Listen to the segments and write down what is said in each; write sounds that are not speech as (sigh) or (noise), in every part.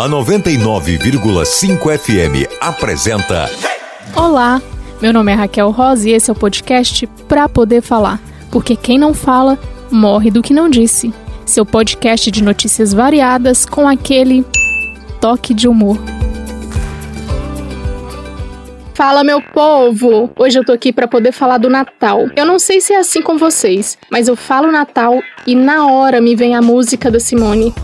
A 99,5 FM apresenta. Olá, meu nome é Raquel Rosa e esse é o podcast Pra Poder Falar. Porque quem não fala, morre do que não disse. Seu podcast de notícias variadas com aquele toque de humor. Fala, meu povo! Hoje eu tô aqui para poder falar do Natal. Eu não sei se é assim com vocês, mas eu falo Natal e na hora me vem a música da Simone.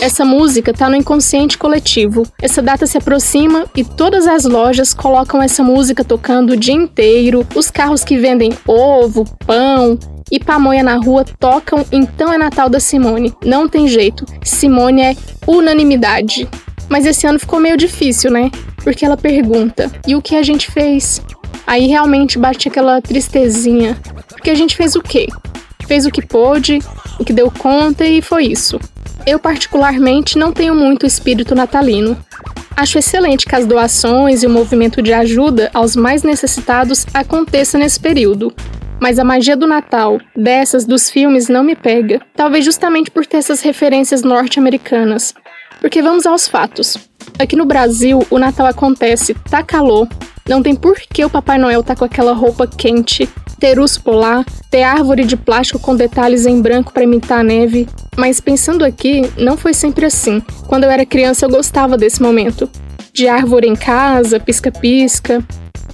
Essa música tá no inconsciente coletivo. Essa data se aproxima e todas as lojas colocam essa música tocando o dia inteiro. Os carros que vendem ovo, pão e pamonha na rua tocam Então é Natal da Simone. Não tem jeito. Simone é unanimidade. Mas esse ano ficou meio difícil, né? Porque ela pergunta: "E o que a gente fez?" Aí realmente bate aquela tristezinha. Porque a gente fez o quê? Fez o que pôde, o que deu conta e foi isso. Eu, particularmente, não tenho muito espírito natalino. Acho excelente que as doações e o movimento de ajuda aos mais necessitados aconteça nesse período. Mas a magia do Natal, dessas dos filmes, não me pega. Talvez justamente por ter essas referências norte-americanas. Porque vamos aos fatos. Aqui no Brasil, o Natal acontece, tá calor, não tem por que o Papai Noel tá com aquela roupa quente, ter urso polar, ter árvore de plástico com detalhes em branco para imitar a neve. Mas pensando aqui, não foi sempre assim. Quando eu era criança, eu gostava desse momento. De árvore em casa, pisca-pisca.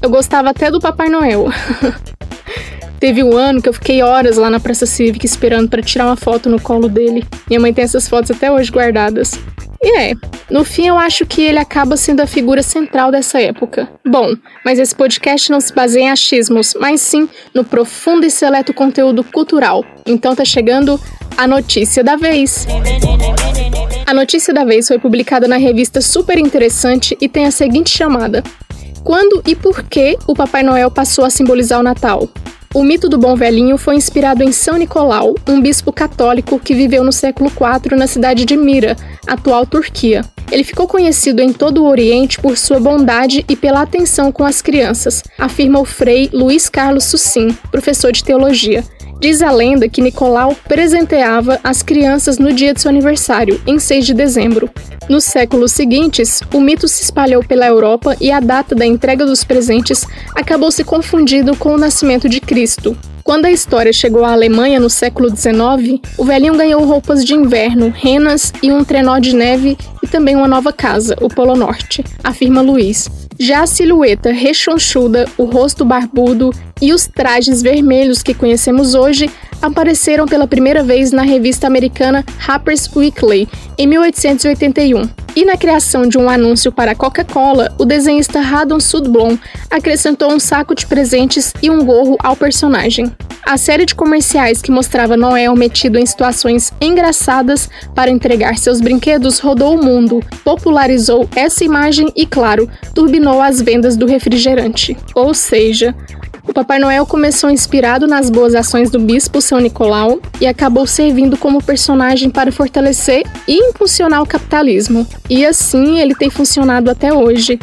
Eu gostava até do Papai Noel. (laughs) Teve um ano que eu fiquei horas lá na Praça Cívica esperando para tirar uma foto no colo dele. Minha mãe tem essas fotos até hoje guardadas. E é, no fim eu acho que ele acaba sendo a figura central dessa época. Bom, mas esse podcast não se baseia em achismos, mas sim no profundo e seleto conteúdo cultural. Então tá chegando a notícia da vez. A notícia da vez foi publicada na revista Super Interessante e tem a seguinte chamada: Quando e por que o Papai Noel passou a simbolizar o Natal? O mito do bom velhinho foi inspirado em São Nicolau, um bispo católico que viveu no século IV na cidade de Mira, atual Turquia. Ele ficou conhecido em todo o Oriente por sua bondade e pela atenção com as crianças, afirma o frei Luiz Carlos Sussim, professor de teologia. Diz a lenda que Nicolau presenteava as crianças no dia de seu aniversário, em 6 de dezembro. Nos séculos seguintes, o mito se espalhou pela Europa e a data da entrega dos presentes acabou se confundindo com o nascimento de Cristo. Quando a história chegou à Alemanha no século XIX, o velhinho ganhou roupas de inverno, renas e um trenó de neve e também uma nova casa, o Polo Norte, afirma Luiz. Já a silhueta rechonchuda, o rosto barbudo e os trajes vermelhos que conhecemos hoje apareceram pela primeira vez na revista americana Harper's Weekly em 1881. E na criação de um anúncio para a Coca-Cola, o desenhista Radon Sudblom acrescentou um saco de presentes e um gorro ao personagem. A série de comerciais que mostrava Noel metido em situações engraçadas para entregar seus brinquedos rodou o mundo, popularizou essa imagem e, claro, turbinou as vendas do refrigerante. Ou seja, o Papai Noel começou inspirado nas boas ações do bispo São Nicolau e acabou servindo como personagem para fortalecer e impulsionar o capitalismo. E assim ele tem funcionado até hoje.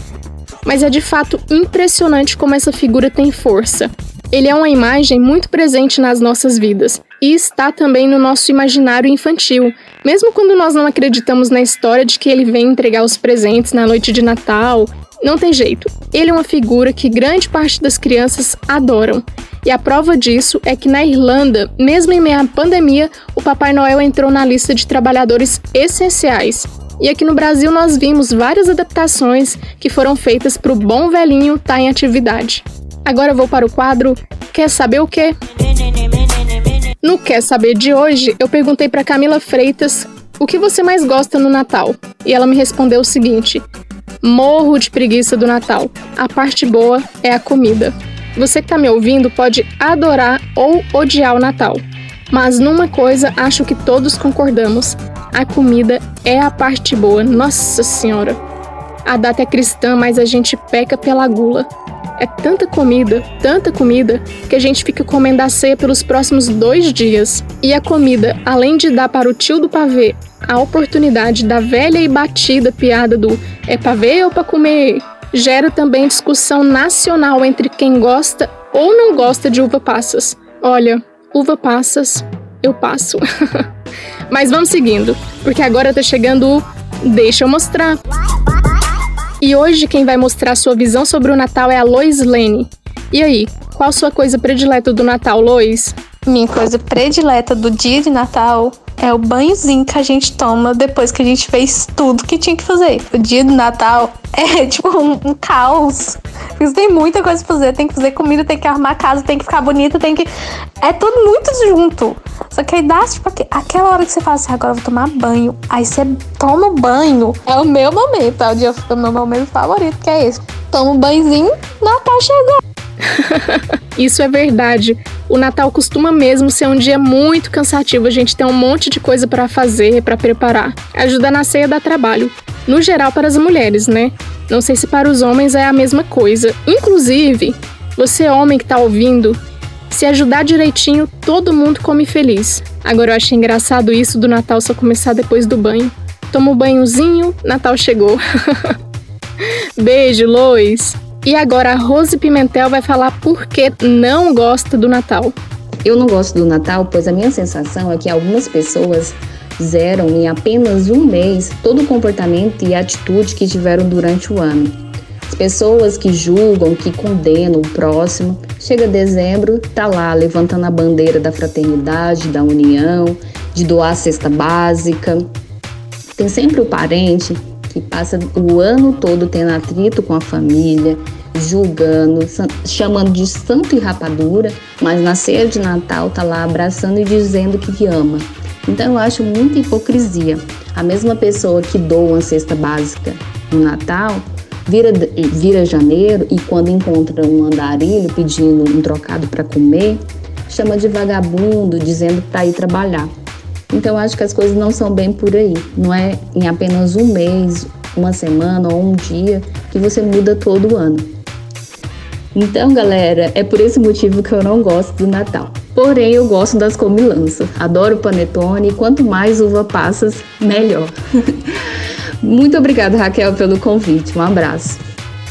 Mas é de fato impressionante como essa figura tem força. Ele é uma imagem muito presente nas nossas vidas e está também no nosso imaginário infantil, mesmo quando nós não acreditamos na história de que ele vem entregar os presentes na noite de Natal não tem jeito. Ele é uma figura que grande parte das crianças adoram. E a prova disso é que na Irlanda, mesmo em meio à pandemia, o Papai Noel entrou na lista de trabalhadores essenciais. E aqui no Brasil nós vimos várias adaptações que foram feitas para o bom velhinho estar tá em atividade. Agora vou para o quadro Quer saber o quê? No Quer Saber de hoje, eu perguntei para Camila Freitas o que você mais gosta no Natal. E ela me respondeu o seguinte: Morro de preguiça do Natal. A parte boa é a comida. Você que está me ouvindo pode adorar ou odiar o Natal. Mas numa coisa acho que todos concordamos: a comida é a parte boa. Nossa Senhora! A data é cristã, mas a gente peca pela gula. É tanta comida, tanta comida, que a gente fica comendo a ceia pelos próximos dois dias. E a comida, além de dar para o tio do pavê a oportunidade da velha e batida piada do é ver ou para comer gera também discussão nacional entre quem gosta ou não gosta de uva passas. Olha, uva passas, eu passo. (laughs) Mas vamos seguindo, porque agora tá chegando o Deixa eu mostrar. E hoje quem vai mostrar sua visão sobre o Natal é a Lois Lene. E aí, qual sua coisa predileta do Natal, Lois? Minha coisa predileta do dia de Natal é o banhozinho que a gente toma depois que a gente fez tudo que tinha que fazer. O dia do Natal (laughs) é tipo um, um caos. Porque tem muita coisa pra fazer. Tem que fazer comida, tem que arrumar a casa, tem que ficar bonita, tem que. É tudo muito junto. Só que aí dá, tipo, aquela hora que você fala assim, agora eu vou tomar banho. Aí você toma o banho. É o meu momento. É o dia o meu momento favorito, que é esse. Toma um banhozinho, Natal chegou. Isso é verdade. O Natal costuma mesmo ser um dia muito cansativo. A gente tem um monte de coisa para fazer, para preparar. Ajudar na ceia dá trabalho. No geral, para as mulheres, né? Não sei se para os homens é a mesma coisa. Inclusive, você homem que tá ouvindo, se ajudar direitinho, todo mundo come feliz. Agora eu achei engraçado isso do Natal só começar depois do banho. Toma um banhozinho, Natal chegou. (laughs) Beijo, Lois! E agora a Rose Pimentel vai falar por que não gosta do Natal. Eu não gosto do Natal, pois a minha sensação é que algumas pessoas zeram em apenas um mês todo o comportamento e atitude que tiveram durante o ano. As pessoas que julgam, que condenam o próximo, chega dezembro, tá lá levantando a bandeira da fraternidade, da união, de doar a cesta básica. Tem sempre o parente que passa o ano todo tendo atrito com a família, julgando, chamando de santo e rapadura, mas na ceia de Natal tá lá abraçando e dizendo que ama. Então eu acho muita hipocrisia. A mesma pessoa que doa uma cesta básica no Natal vira, vira janeiro e quando encontra um andarilho pedindo um trocado para comer, chama de vagabundo, dizendo para ir trabalhar. Então, acho que as coisas não são bem por aí. Não é em apenas um mês, uma semana ou um dia que você muda todo ano. Então, galera, é por esse motivo que eu não gosto do Natal. Porém, eu gosto das comilanças. Adoro panetone e quanto mais uva passas, melhor. (laughs) muito obrigada, Raquel, pelo convite. Um abraço.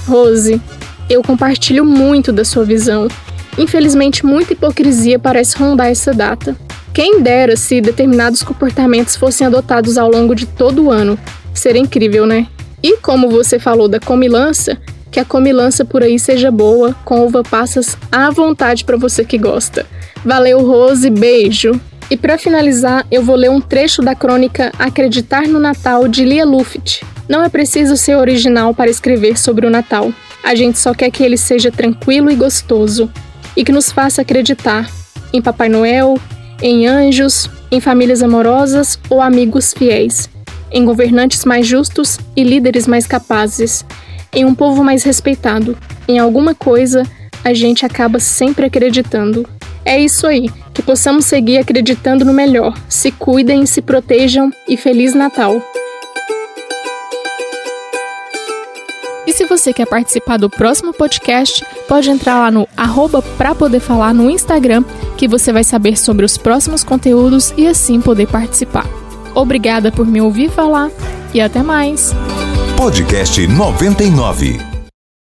Rose, eu compartilho muito da sua visão. Infelizmente, muita hipocrisia parece rondar essa data. Quem dera se determinados comportamentos fossem adotados ao longo de todo o ano. Seria incrível, né? E como você falou da comilança, que a comilança por aí seja boa, com uva passas à vontade para você que gosta. Valeu, Rose, beijo! E para finalizar, eu vou ler um trecho da crônica Acreditar no Natal de Lia Luft. Não é preciso ser original para escrever sobre o Natal. A gente só quer que ele seja tranquilo e gostoso e que nos faça acreditar em Papai Noel, em anjos, em famílias amorosas ou amigos fiéis, em governantes mais justos e líderes mais capazes, em um povo mais respeitado. Em alguma coisa, a gente acaba sempre acreditando. É isso aí, que possamos seguir acreditando no melhor. Se cuidem, se protejam e Feliz Natal! E se você quer participar do próximo podcast, pode entrar lá no arroba pra poder falar no Instagram, que você vai saber sobre os próximos conteúdos e assim poder participar. Obrigada por me ouvir falar e até mais! Podcast 99.